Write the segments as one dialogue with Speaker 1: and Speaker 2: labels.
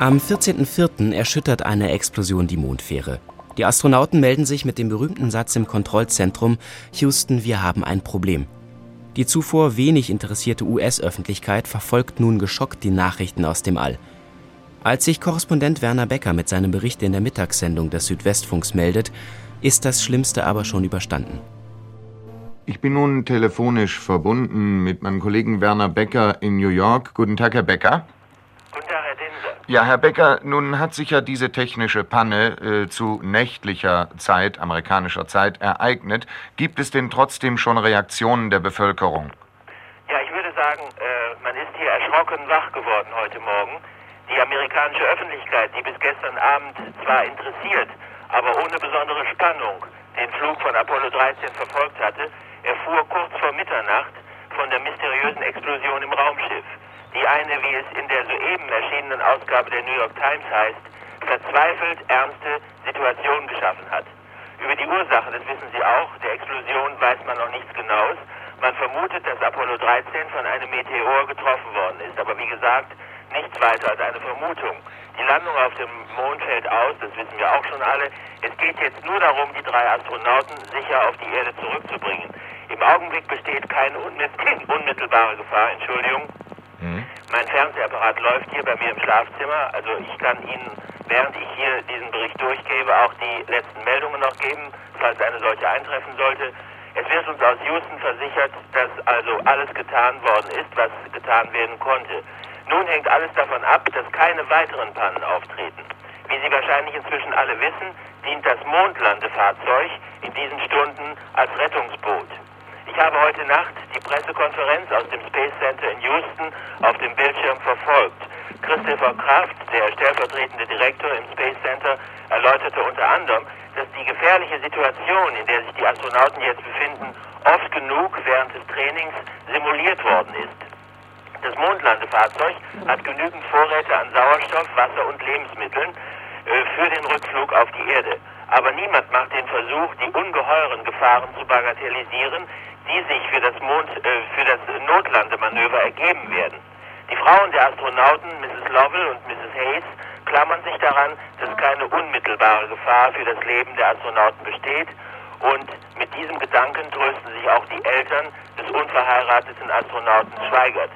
Speaker 1: Am 14.04. erschüttert eine Explosion die Mondfähre. Die Astronauten melden sich mit dem berühmten Satz im Kontrollzentrum: Houston, wir haben ein Problem. Die zuvor wenig interessierte US-Öffentlichkeit verfolgt nun geschockt die Nachrichten aus dem All. Als sich Korrespondent Werner Becker mit seinem Bericht in der Mittagssendung des Südwestfunks meldet, ist das Schlimmste aber schon überstanden.
Speaker 2: Ich bin nun telefonisch verbunden mit meinem Kollegen Werner Becker in New York. Guten Tag, Herr Becker.
Speaker 3: Guten Tag, Herr Dinser.
Speaker 2: Ja, Herr Becker, nun hat sich ja diese technische Panne äh, zu nächtlicher Zeit, amerikanischer Zeit, ereignet. Gibt es denn trotzdem schon Reaktionen der Bevölkerung?
Speaker 3: Ja, ich würde sagen, äh, man ist hier erschrocken wach geworden heute Morgen. Die amerikanische Öffentlichkeit, die bis gestern Abend zwar interessiert, aber ohne besondere Spannung den Flug von Apollo 13 verfolgt hatte, erfuhr kurz vor Mitternacht von der mysteriösen Explosion im die eine, wie es in der soeben erschienenen Ausgabe der New York Times heißt, verzweifelt ernste Situation geschaffen hat. Über die Ursache, das wissen Sie auch, der Explosion weiß man noch nichts Genaues. Man vermutet, dass Apollo 13 von einem Meteor getroffen worden ist. Aber wie gesagt, nichts weiter als eine Vermutung. Die Landung auf dem Mond fällt aus, das wissen wir auch schon alle. Es geht jetzt nur darum, die drei Astronauten sicher auf die Erde zurückzubringen. Im Augenblick besteht keine unmittelbare Gefahr, Entschuldigung. Mein Fernsehapparat läuft hier bei mir im Schlafzimmer, also ich kann Ihnen, während ich hier diesen Bericht durchgebe, auch die letzten Meldungen noch geben, falls eine solche eintreffen sollte. Es wird uns aus Houston versichert, dass also alles getan worden ist, was getan werden konnte. Nun hängt alles davon ab, dass keine weiteren Pannen auftreten. Wie Sie wahrscheinlich inzwischen alle wissen, dient das Mondlandefahrzeug in diesen Stunden als Rettungsboot. Ich habe heute Nacht die Pressekonferenz aus dem Space Center in Houston auf dem Bildschirm verfolgt. Christopher Kraft, der stellvertretende Direktor im Space Center, erläuterte unter anderem, dass die gefährliche Situation, in der sich die Astronauten jetzt befinden, oft genug während des Trainings simuliert worden ist. Das Mondlandefahrzeug hat genügend Vorräte an Sauerstoff, Wasser und Lebensmitteln äh, für den Rückflug auf die Erde. Aber niemand macht den Versuch, die ungeheuren Gefahren zu bagatellisieren, die sich für das, Mond, äh, für das Notlandemanöver ergeben werden. Die Frauen der Astronauten, Mrs. Lovell und Mrs. Hayes, klammern sich daran, dass keine unmittelbare Gefahr für das Leben der Astronauten besteht und mit diesem Gedanken trösten sich auch die Eltern des unverheirateten Astronauten Schweigert.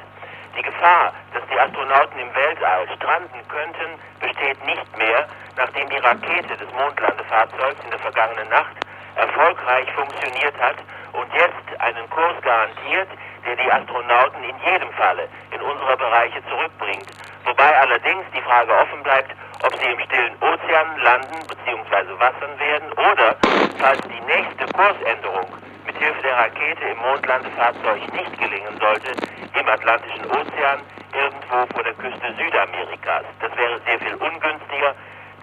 Speaker 3: Die Gefahr, dass die Astronauten im Weltall stranden könnten, besteht nicht mehr, nachdem die Rakete des Mondlandefahrzeugs in der vergangenen Nacht erfolgreich funktioniert hat und jetzt einen Kurs garantiert, der die Astronauten in jedem Falle in unsere Bereiche zurückbringt. Wobei allerdings die Frage offen bleibt, ob sie im stillen Ozean landen bzw. wassern werden oder, falls die nächste Kursänderung mithilfe der Rakete im Mondlandefahrzeug nicht gelingen sollte, im Atlantischen Ozean irgendwo vor der Küste Südamerikas. Das wäre sehr viel ungünstiger,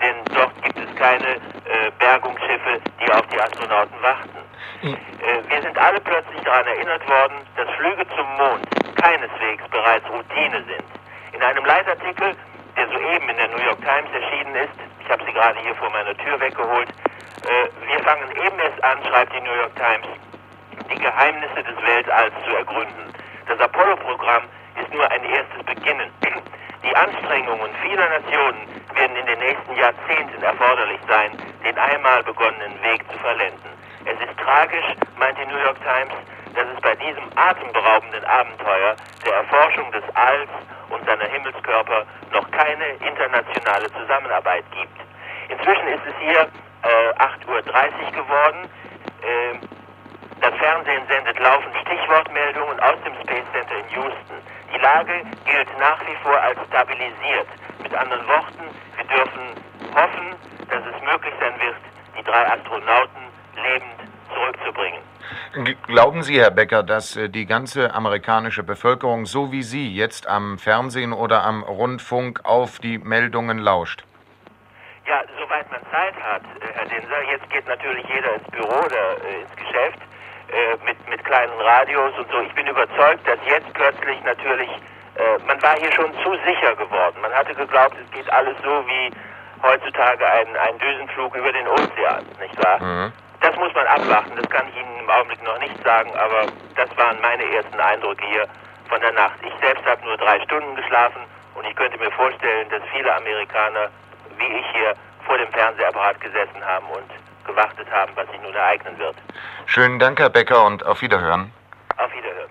Speaker 3: denn dort gibt es keine äh, Bergungsschiffe, die auf die Astronauten warten. Mhm. Äh, wir sind alle plötzlich daran erinnert worden, dass Flüge zum Mond keineswegs bereits Routine sind. In einem Leitartikel, der soeben in der New York Times erschienen ist, ich habe sie gerade hier vor meiner Tür weggeholt, äh, wir fangen eben erst an, schreibt die New York Times, die Geheimnisse des Weltalls zu ergründen. Das Apollo-Programm ist nur ein erstes Beginnen. Die Anstrengungen vieler Nationen werden in den nächsten Jahrzehnten erforderlich sein, den einmal begonnenen Weg zu verlenden. Es ist tragisch, meint die New York Times, dass es bei diesem atemberaubenden Abenteuer der Erforschung des Alls und seiner Himmelskörper noch keine internationale Zusammenarbeit gibt. Inzwischen ist es hier äh, 8.30 Uhr geworden. Äh, das Fernsehen sendet laufend Stichwortmeldungen aus dem Space Center in Houston. Die Lage gilt nach wie vor als stabilisiert. Mit anderen Worten, wir dürfen hoffen, dass es möglich sein wird, die drei Astronauten lebend zurückzubringen.
Speaker 2: Glauben Sie, Herr Becker, dass äh, die ganze amerikanische Bevölkerung, so wie Sie, jetzt am Fernsehen oder am Rundfunk auf die Meldungen lauscht?
Speaker 3: Ja, soweit man Zeit hat, äh, Herr Dinser. Jetzt geht natürlich jeder ins Büro oder äh, ins Geschäft. Mit, mit kleinen Radios und so. Ich bin überzeugt, dass jetzt plötzlich natürlich, man war hier schon zu sicher geworden. Man hatte geglaubt, es geht alles so wie heutzutage ein, ein Düsenflug über den Ozean, nicht wahr? Mhm. Das muss man abwarten, das kann ich Ihnen im Augenblick noch nicht sagen, aber das waren meine ersten Eindrücke hier von der Nacht. Ich selbst habe nur drei Stunden geschlafen und ich könnte mir vorstellen, dass viele Amerikaner wie ich hier vor dem Fernsehapparat gesessen haben und gewartet haben, was sich nun ereignen wird.
Speaker 2: Schönen Dank, Herr Becker, und auf Wiederhören. Auf Wiederhören.